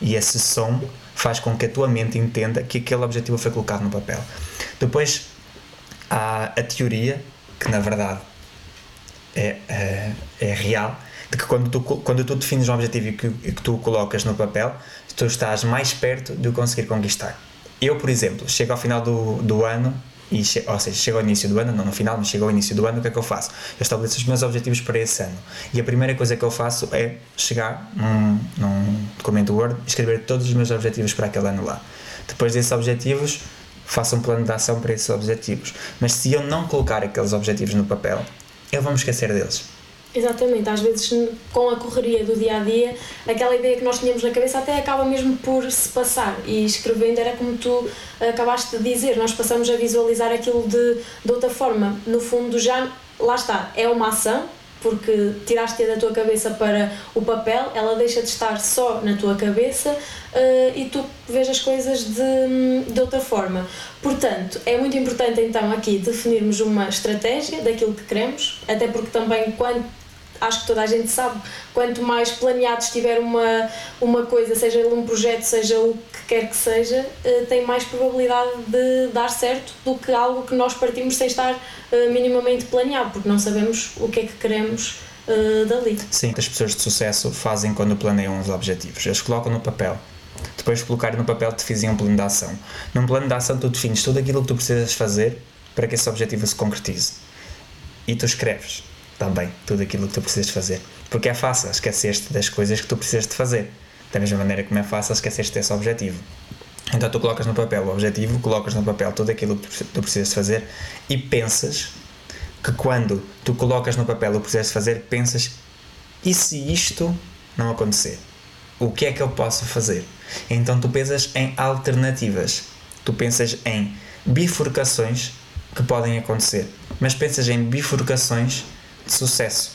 E esse som faz com que a tua mente entenda que aquele objetivo foi colocado no papel. Depois há a teoria, que na verdade é, é, é real, de que quando tu, quando tu defines um objetivo e que, que tu o colocas no papel, tu estás mais perto de o conseguir conquistar. Eu, por exemplo, chego ao final do, do ano, e che, ou seja, chego ao início do ano, não no final, mas chego ao início do ano, o que é que eu faço? Eu estabeleço os meus objetivos para esse ano. E a primeira coisa que eu faço é chegar num, num documento Word escrever todos os meus objetivos para aquele ano lá. Depois desses objetivos, faço um plano de ação para esses objetivos. Mas se eu não colocar aqueles objetivos no papel, eu vou me esquecer deles. Exatamente, às vezes com a correria do dia a dia, aquela ideia que nós tínhamos na cabeça até acaba mesmo por se passar. E escrevendo era como tu acabaste de dizer, nós passamos a visualizar aquilo de, de outra forma. No fundo, já lá está, é uma ação, porque tiraste-a da tua cabeça para o papel, ela deixa de estar só na tua cabeça uh, e tu vês as coisas de, de outra forma. Portanto, é muito importante então aqui definirmos uma estratégia daquilo que queremos, até porque também quando acho que toda a gente sabe, quanto mais planeado estiver uma, uma coisa, seja ele um projeto, seja o que quer que seja, uh, tem mais probabilidade de dar certo do que algo que nós partimos sem estar uh, minimamente planeado, porque não sabemos o que é que queremos uh, dali. Sim, as pessoas de sucesso fazem quando planeiam os objetivos. Eles colocam no papel. Depois de colocar no papel, definem um plano de ação. Num plano de ação, tu defines tudo aquilo que tu precisas fazer para que esse objetivo se concretize. E tu escreves também tudo aquilo que tu precisas fazer. Porque é fácil esquecer-te das coisas que tu precisas de fazer. Da mesma maneira como é fácil esquecer-te desse objetivo. Então tu colocas no papel o objetivo, colocas no papel tudo aquilo que tu precisas de fazer e pensas que quando tu colocas no papel o que precisas de fazer, pensas e se isto não acontecer? O que é que eu posso fazer? Então tu pensas em alternativas. Tu pensas em bifurcações que podem acontecer, mas pensas em bifurcações de sucesso.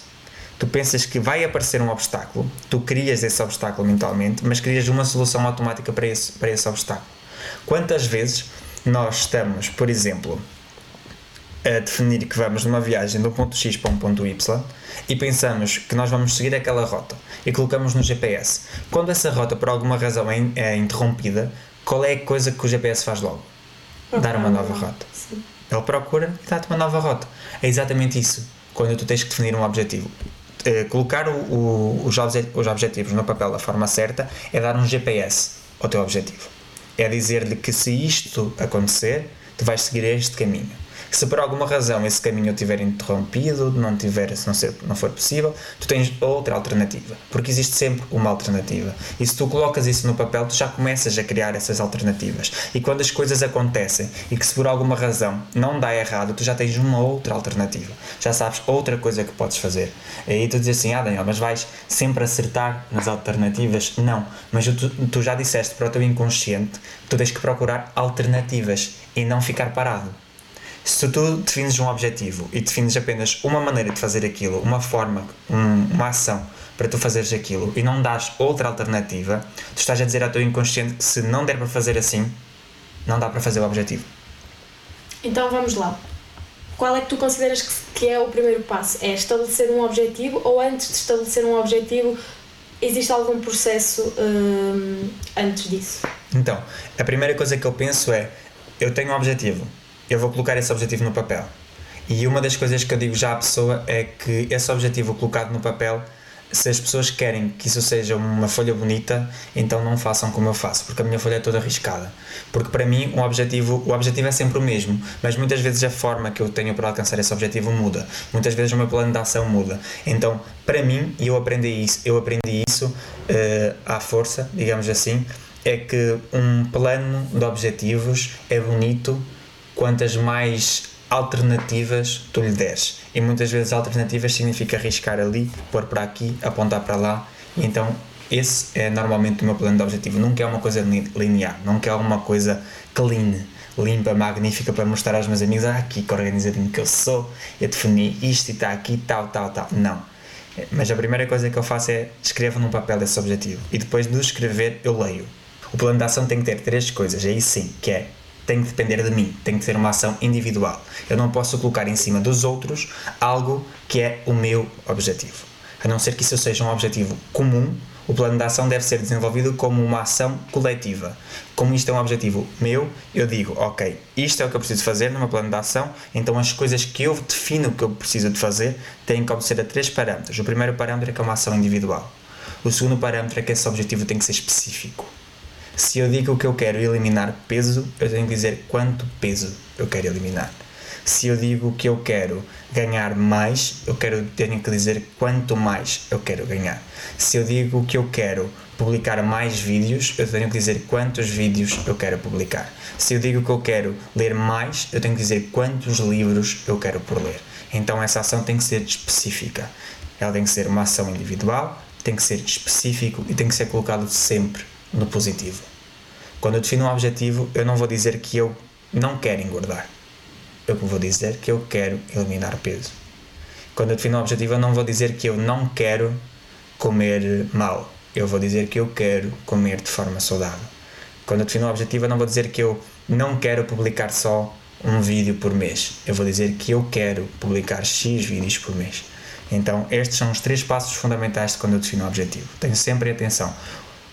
Tu pensas que vai aparecer um obstáculo, tu crias esse obstáculo mentalmente, mas crias uma solução automática para esse, para esse obstáculo. Quantas vezes nós estamos, por exemplo, a definir que vamos numa viagem do ponto X para um ponto Y e pensamos que nós vamos seguir aquela rota e colocamos no GPS. Quando essa rota por alguma razão é, é interrompida, qual é a coisa que o GPS faz logo? Dar uma nova rota. Sim. Ele procura e dá-te uma nova rota. É exatamente isso quando tu tens que definir um objetivo. Eh, colocar o, o, os, obje- os objetivos no papel da forma certa é dar um GPS ao teu objetivo. É dizer-lhe que se isto acontecer, tu vais seguir este caminho. Se por alguma razão esse caminho estiver interrompido, não, tiver, se não, ser, não for possível, tu tens outra alternativa. Porque existe sempre uma alternativa. E se tu colocas isso no papel, tu já começas a criar essas alternativas. E quando as coisas acontecem e que se por alguma razão não dá errado, tu já tens uma outra alternativa. Já sabes outra coisa que podes fazer. E aí tu dizes assim, ah Daniel, mas vais sempre acertar nas alternativas? Não. Mas tu, tu já disseste para o teu inconsciente tu tens que procurar alternativas e não ficar parado. Se tu defines um objetivo e defines apenas uma maneira de fazer aquilo, uma forma, um- uma ação para tu fazeres aquilo e não dás outra alternativa, tu estás a dizer ao teu inconsciente que se não der para fazer assim, não dá para fazer o objetivo. Então vamos lá. Qual é que tu consideras que, que é o primeiro passo? É estabelecer um objetivo ou antes de estabelecer um objetivo existe algum processo hum, antes disso? Então, a primeira coisa que eu penso é: eu tenho um objetivo, eu vou colocar esse objetivo no papel. E uma das coisas que eu digo já à pessoa é que esse objetivo colocado no papel, se as pessoas querem que isso seja uma folha bonita, então não façam como eu faço, porque a minha folha é toda arriscada. Porque para mim, um objetivo, o objetivo é sempre o mesmo, mas muitas vezes a forma que eu tenho para alcançar esse objetivo muda. Muitas vezes o meu plano de ação muda. Então, para mim, e eu aprendi isso, eu aprendi isso eh, à força, digamos assim, é que um plano de objetivos é bonito quantas mais alternativas tu lhe deres. E muitas vezes alternativas significa arriscar ali, pôr para aqui, apontar para lá. E então esse é normalmente o meu plano de objetivo. Nunca é uma coisa li- linear, nunca é uma coisa clean, limpa, magnífica para mostrar aos meus amigos, ah, aqui que organizadinho que eu sou, eu defini isto e está aqui, tal, tal, tal. Não. Mas a primeira coisa que eu faço é escrevo num papel esse objetivo. E depois de escrever, eu leio. O plano de ação tem que ter três coisas, aí sim, que é tem que depender de mim, tem que ser uma ação individual. Eu não posso colocar em cima dos outros algo que é o meu objetivo. A não ser que isso seja um objetivo comum, o plano de ação deve ser desenvolvido como uma ação coletiva. Como isto é um objetivo meu, eu digo, ok, isto é o que eu preciso fazer no meu plano de ação, então as coisas que eu defino que eu preciso de fazer têm que obedecer a três parâmetros. O primeiro parâmetro é que é uma ação individual. O segundo parâmetro é que esse objetivo tem que ser específico. Se eu digo que eu quero eliminar peso, eu tenho que dizer quanto peso eu quero eliminar. Se eu digo que eu quero ganhar mais, eu quero, tenho que dizer quanto mais eu quero ganhar. Se eu digo que eu quero publicar mais vídeos, eu tenho que dizer quantos vídeos eu quero publicar. Se eu digo que eu quero ler mais, eu tenho que dizer quantos livros eu quero por ler. Então essa ação tem que ser específica. Ela tem que ser uma ação individual, tem que ser específico e tem que ser colocado sempre no positivo. Quando eu defino um objetivo, eu não vou dizer que eu não quero engordar. Eu vou dizer que eu quero eliminar peso. Quando eu defino um objetivo, eu não vou dizer que eu não quero comer mal. Eu vou dizer que eu quero comer de forma saudável. Quando eu defino um objetivo, eu não vou dizer que eu não quero publicar só um vídeo por mês. Eu vou dizer que eu quero publicar X vídeos por mês. Então, estes são os três passos fundamentais de quando eu defino um objetivo. Tenho sempre atenção.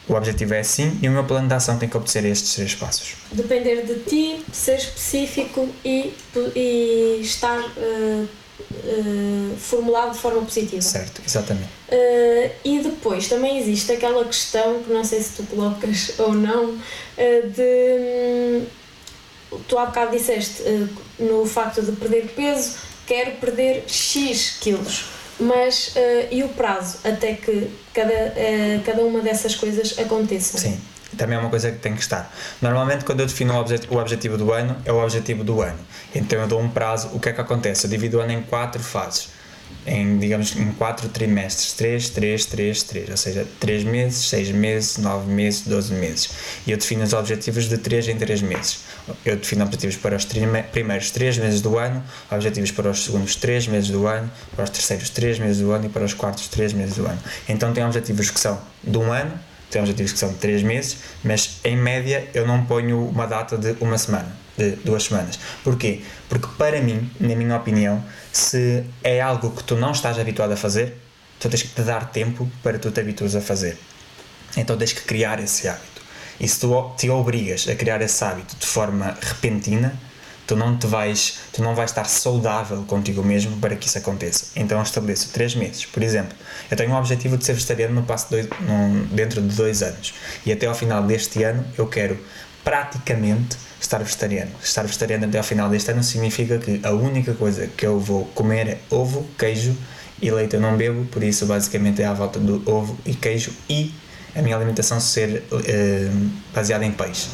O objetivo é assim e o meu plano de ação tem que obedecer a estes três passos. Depender de ti, ser específico e, e estar uh, uh, formulado de forma positiva. Certo, exatamente. Uh, e depois também existe aquela questão que não sei se tu colocas ou não, de. hum, tu há bocado disseste no facto de perder peso, quero perder X quilos mas uh, e o prazo até que cada, uh, cada uma dessas coisas aconteça? Sim, também é uma coisa que tem que estar. Normalmente, quando eu defino o, objet o objetivo do ano, é o objetivo do ano. Então, eu dou um prazo. O que é que acontece? Eu divido o ano em quatro fases. Em, digamos, em quatro trimestres, 3, 3, 3, 3, ou seja, 3 meses, 6 meses, 9 meses, 12 meses. E eu defino os objetivos de 3 em 3 meses. Eu defino objetivos para os primeiros 3 meses do ano, objetivos para os segundos 3 meses do ano, para os terceiros 3 meses do ano e para os quartos 3 meses do ano. Então tem objetivos que são de um ano, tem objetivos que são de 3 meses, mas em média eu não ponho uma data de uma semana, de duas semanas. Porquê? Porque para mim, na minha opinião, se é algo que tu não estás habituado a fazer, tu tens que te dar tempo para tu te habitues a fazer. Então tens que criar esse hábito. E se tu te obrigas a criar esse hábito de forma repentina, tu não te vais, tu não vais estar saudável contigo mesmo para que isso aconteça. Então eu estabeleço 3 meses. Por exemplo, eu tenho um objetivo de ser vegetariano no passo dois, num, dentro de 2 anos. E até ao final deste ano eu quero praticamente estar vegetariano. Estar vegetariano até ao final deste ano significa que a única coisa que eu vou comer é ovo, queijo e leite eu não bebo, por isso basicamente é à volta do ovo e queijo e a minha alimentação ser uh, baseada em peixe.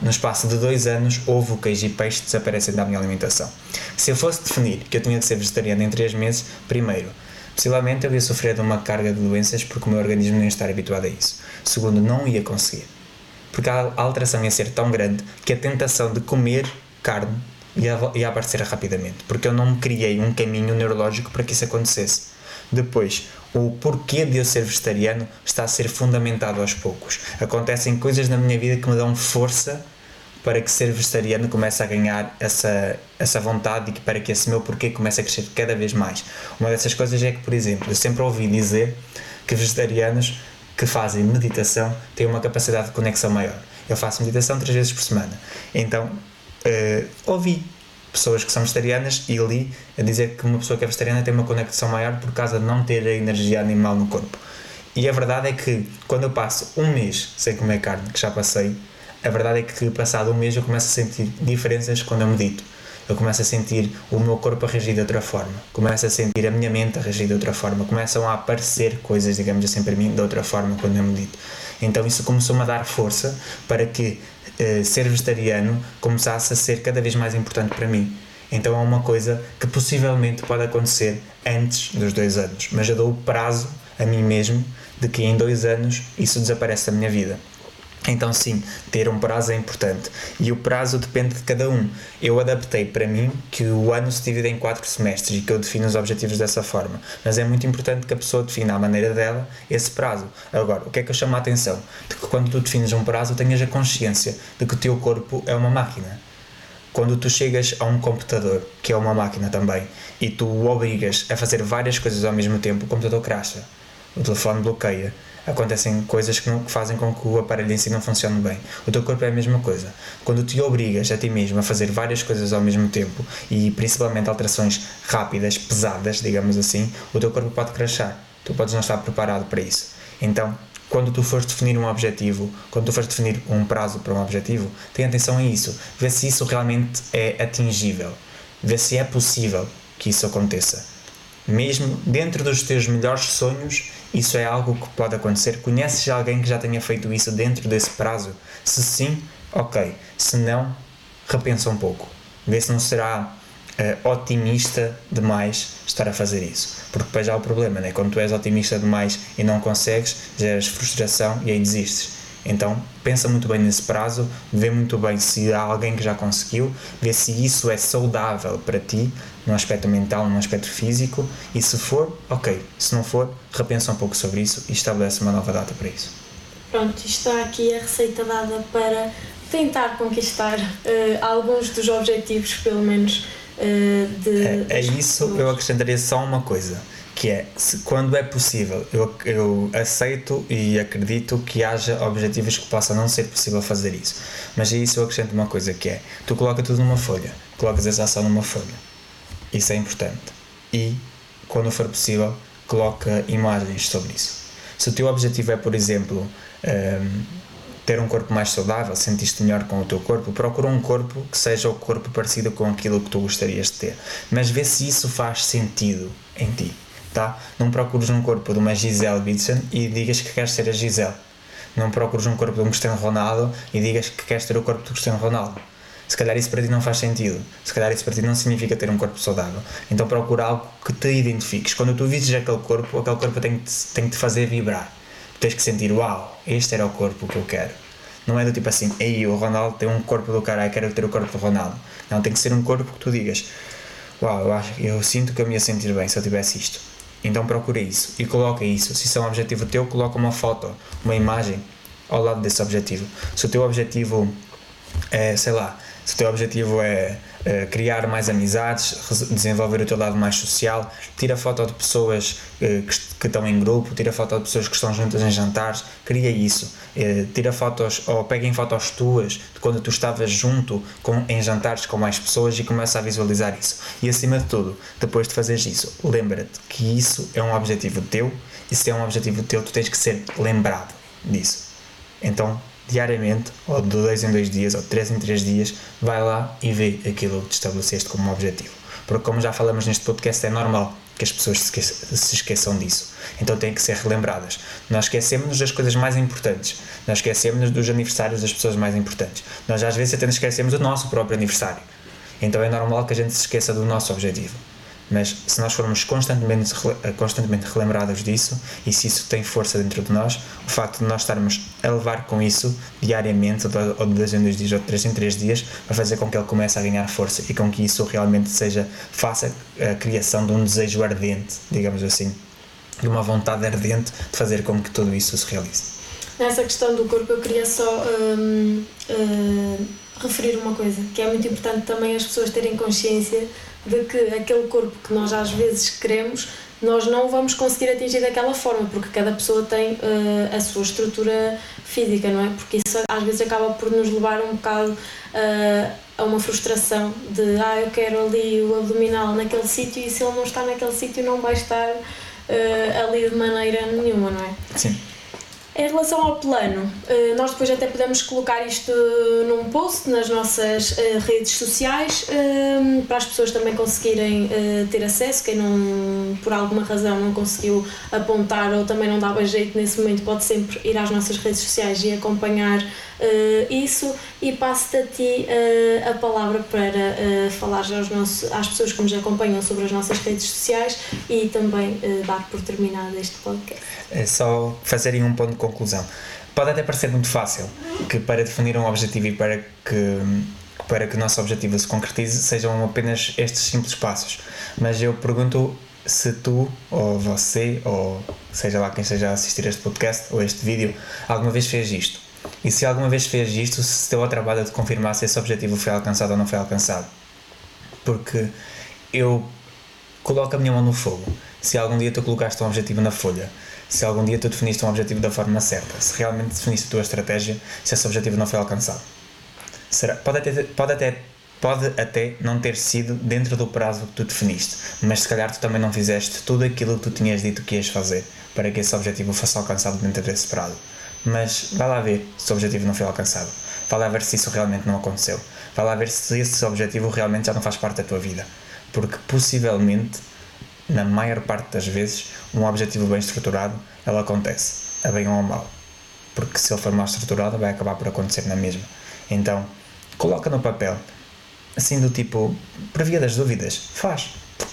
No espaço de dois anos, ovo, queijo e peixe desaparecem da minha alimentação. Se eu fosse definir que eu tinha que ser vegetariano em três meses, primeiro, possivelmente eu ia sofrer de uma carga de doenças porque o meu organismo não ia estar habituado a isso. Segundo, não ia conseguir. Porque a alteração ia ser tão grande que a tentação de comer carne ia, ia aparecer rapidamente. Porque eu não criei um caminho neurológico para que isso acontecesse. Depois, o porquê de eu ser vegetariano está a ser fundamentado aos poucos. Acontecem coisas na minha vida que me dão força para que ser vegetariano comece a ganhar essa, essa vontade e para que esse meu porquê comece a crescer cada vez mais. Uma dessas coisas é que, por exemplo, eu sempre ouvi dizer que vegetarianos que fazem meditação têm uma capacidade de conexão maior. Eu faço meditação três vezes por semana. Então, uh, ouvi pessoas que são vegetarianas e li a dizer que uma pessoa que é vegetariana tem uma conexão maior por causa de não ter a energia animal no corpo. E a verdade é que quando eu passo um mês sem comer carne, que já passei, a verdade é que passado um mês eu começo a sentir diferenças quando eu medito. Eu começo a sentir o meu corpo a reagir de outra forma, começo a sentir a minha mente a reagir de outra forma, começam a aparecer coisas, digamos assim, para mim de outra forma quando eu medito. Então isso começou-me a dar força para que eh, ser vegetariano começasse a ser cada vez mais importante para mim. Então é uma coisa que possivelmente pode acontecer antes dos dois anos, mas eu dou o prazo a mim mesmo de que em dois anos isso desaparece da minha vida. Então, sim, ter um prazo é importante. E o prazo depende de cada um. Eu adaptei para mim que o ano se divide em quatro semestres e que eu defino os objetivos dessa forma. Mas é muito importante que a pessoa defina à maneira dela esse prazo. Agora, o que é que eu chamo a atenção? De que quando tu defines um prazo, tenhas a consciência de que o teu corpo é uma máquina. Quando tu chegas a um computador, que é uma máquina também, e tu o obrigas a fazer várias coisas ao mesmo tempo, o computador cracha, o telefone bloqueia acontecem coisas que, não, que fazem com que o aparelho em si não funcione bem. O teu corpo é a mesma coisa. Quando te obrigas a ti mesmo a fazer várias coisas ao mesmo tempo e principalmente alterações rápidas, pesadas, digamos assim, o teu corpo pode crashar. Tu podes não estar preparado para isso. Então, quando tu fores definir um objetivo, quando tu fores definir um prazo para um objetivo, tenha atenção a isso. Vê se isso realmente é atingível. Vê se é possível que isso aconteça mesmo dentro dos teus melhores sonhos, isso é algo que pode acontecer. Conheces alguém que já tenha feito isso dentro desse prazo? Se sim, ok. Se não, repensa um pouco. Vê se não será uh, otimista demais estar a fazer isso. Porque depois há o problema, né? quando tu és otimista demais e não consegues, geras frustração e aí desistes. Então, pensa muito bem nesse prazo, vê muito bem se há alguém que já conseguiu, vê se isso é saudável para ti, no aspecto mental, no aspecto físico, e se for, ok. Se não for, repensa um pouco sobre isso e estabelece uma nova data para isso. Pronto, está aqui a receita dada para tentar conquistar uh, alguns dos objetivos, pelo menos, uh, de. É, é isso, eu acrescentaria só uma coisa que é se, quando é possível eu, eu aceito e acredito que haja objetivos que possa não ser possível fazer isso. Mas a isso eu acrescento uma coisa que é tu coloca tudo numa folha. Colocas essa ação numa folha. Isso é importante. E quando for possível coloca imagens sobre isso. Se o teu objetivo é por exemplo um, ter um corpo mais saudável, sentir-te melhor com o teu corpo, procura um corpo que seja o corpo parecido com aquilo que tu gostarias de ter. Mas vê se isso faz sentido em ti tá? Não procures um corpo de uma Gisele Bündchen e digas que queres ser a Gisele. Não procures um corpo de um Cristiano Ronaldo e digas que queres ter o corpo do Cristiano Ronaldo. Se calhar isso para ti não faz sentido. Se calhar isso para ti não significa ter um corpo saudável. Então procura algo que te identifiques. Quando tu vises aquele corpo, aquele corpo tem que te, tem que te fazer vibrar. Tu tens que sentir, uau, este era o corpo que eu quero. Não é do tipo assim, ei, o Ronaldo tem um corpo do caralho, quero ter o corpo do Ronaldo. Não, tem que ser um corpo que tu digas, uau, eu, acho, eu sinto que eu me ia sentir bem se eu tivesse isto. Então procura isso e coloca isso. Se isso é um objetivo teu, coloca uma foto, uma imagem ao lado desse objetivo. Se o teu objetivo é, sei lá, se o teu objetivo é uh, criar mais amizades, desenvolver o teu lado mais social, tira foto de pessoas uh, que, que, estão em grupo, tira foto de pessoas que estão juntas em jantares, cria isso. Uh, tira fotos ou peguem fotos tuas de quando tu estavas junto com, em jantares com mais pessoas e começa a visualizar isso. E acima de tudo, depois de fazeres isso, lembra-te que isso é um objetivo teu e se é um objetivo teu, tu tens que ser lembrado disso. Então, diariamente, ou de dois em dois dias, ou de três em três dias, vai lá e vê aquilo que te estabeleceste como objetivo. Porque, como já falamos neste podcast, é normal que as pessoas se esqueçam disso. Então têm que ser relembradas. Nós esquecemos das coisas mais importantes. Nós esquecemos dos aniversários das pessoas mais importantes. Nós às vezes até nos esquecemos do nosso próprio aniversário. Então é normal que a gente se esqueça do nosso objetivo mas se nós formos constantemente, eh, constantemente relembrados disso e se isso tem força dentro de nós, o facto de nós estarmos a levar com isso diariamente, ou de dois em dois dias, ou de três em três dias, vai fazer com que ele comece a ganhar força e com que isso realmente seja, faça a criação de um desejo ardente, digamos assim, de uma vontade ardente de fazer com que tudo isso se realize. Nessa questão do corpo, eu queria só hum, hum, referir uma coisa, que é muito importante também as pessoas terem consciência de que aquele corpo que nós às vezes queremos, nós não vamos conseguir atingir daquela forma, porque cada pessoa tem uh, a sua estrutura física, não é? Porque isso às vezes acaba por nos levar um bocado uh, a uma frustração de ah, eu quero ali o abdominal naquele sítio e se ele não está naquele sítio não vai estar uh, ali de maneira nenhuma, não é? Sim. Em relação ao plano, eh, nós depois até podemos colocar isto num post nas nossas eh, redes sociais eh, para as pessoas também conseguirem ter acesso. Quem não, por alguma razão, não conseguiu apontar ou também não dava jeito nesse momento, pode sempre ir às nossas redes sociais e acompanhar isso. E passo-te a ti a palavra para falar aos nossos, às pessoas que nos acompanham sobre as nossas redes sociais e também dar por terminado este podcast. É só fazerem um ponto de conclusão. Pode até parecer muito fácil que para definir um objetivo e para que, para que o nosso objetivo se concretize sejam apenas estes simples passos. Mas eu pergunto se tu, ou você, ou seja lá quem esteja a assistir este podcast ou este vídeo, alguma vez fez isto. E se alguma vez fez isto, se deu ao trabalho de confirmar se esse objetivo foi alcançado ou não foi alcançado. Porque eu coloco a minha mão no fogo. Se algum dia tu colocaste um objetivo na folha se algum dia tu definiste um objetivo da forma certa, se realmente definiste a tua estratégia, se esse objetivo não foi alcançado. Será, pode, até, pode, até, pode até não ter sido dentro do prazo que tu definiste, mas se calhar tu também não fizeste tudo aquilo que tu tinhas dito que ias fazer para que esse objetivo fosse alcançado dentro desse prazo. Mas vai lá ver se o objetivo não foi alcançado. Vai lá ver se isso realmente não aconteceu. Vai lá ver se esse objetivo realmente já não faz parte da tua vida. Porque possivelmente na maior parte das vezes, um objetivo bem estruturado, ele acontece, a bem ou a mal. Porque se ele for mal estruturado, vai acabar por acontecer na mesma. Então, coloca no papel, assim do tipo, por via das dúvidas, faz.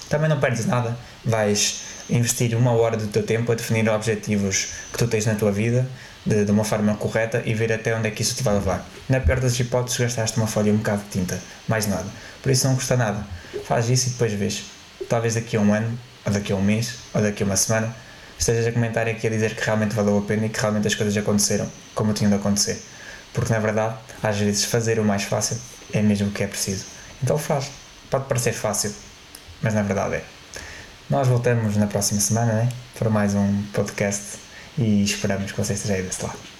Também não perdes nada, vais investir uma hora do teu tempo a definir objetivos que tu tens na tua vida de, de, uma forma correta e ver até onde é que isso te vai levar. Na pior das hipóteses, gastaste uma folha e um bocado de tinta, mais nada. Por isso não custa nada. Faz isso e depois vês talvez daqui a um ano, ou daqui a um mês, ou daqui a uma semana, estejas a comentar aqui a dizer que realmente valeu a pena e que realmente as coisas aconteceram como tinham de acontecer. Porque na verdade, às vezes, fazer o mais fácil é mesmo o que é preciso. Então faz. Pode parecer fácil, mas na verdade é. Nós voltamos na próxima semana, né? Para mais um podcast e esperamos que vocês estejam aí desse lado.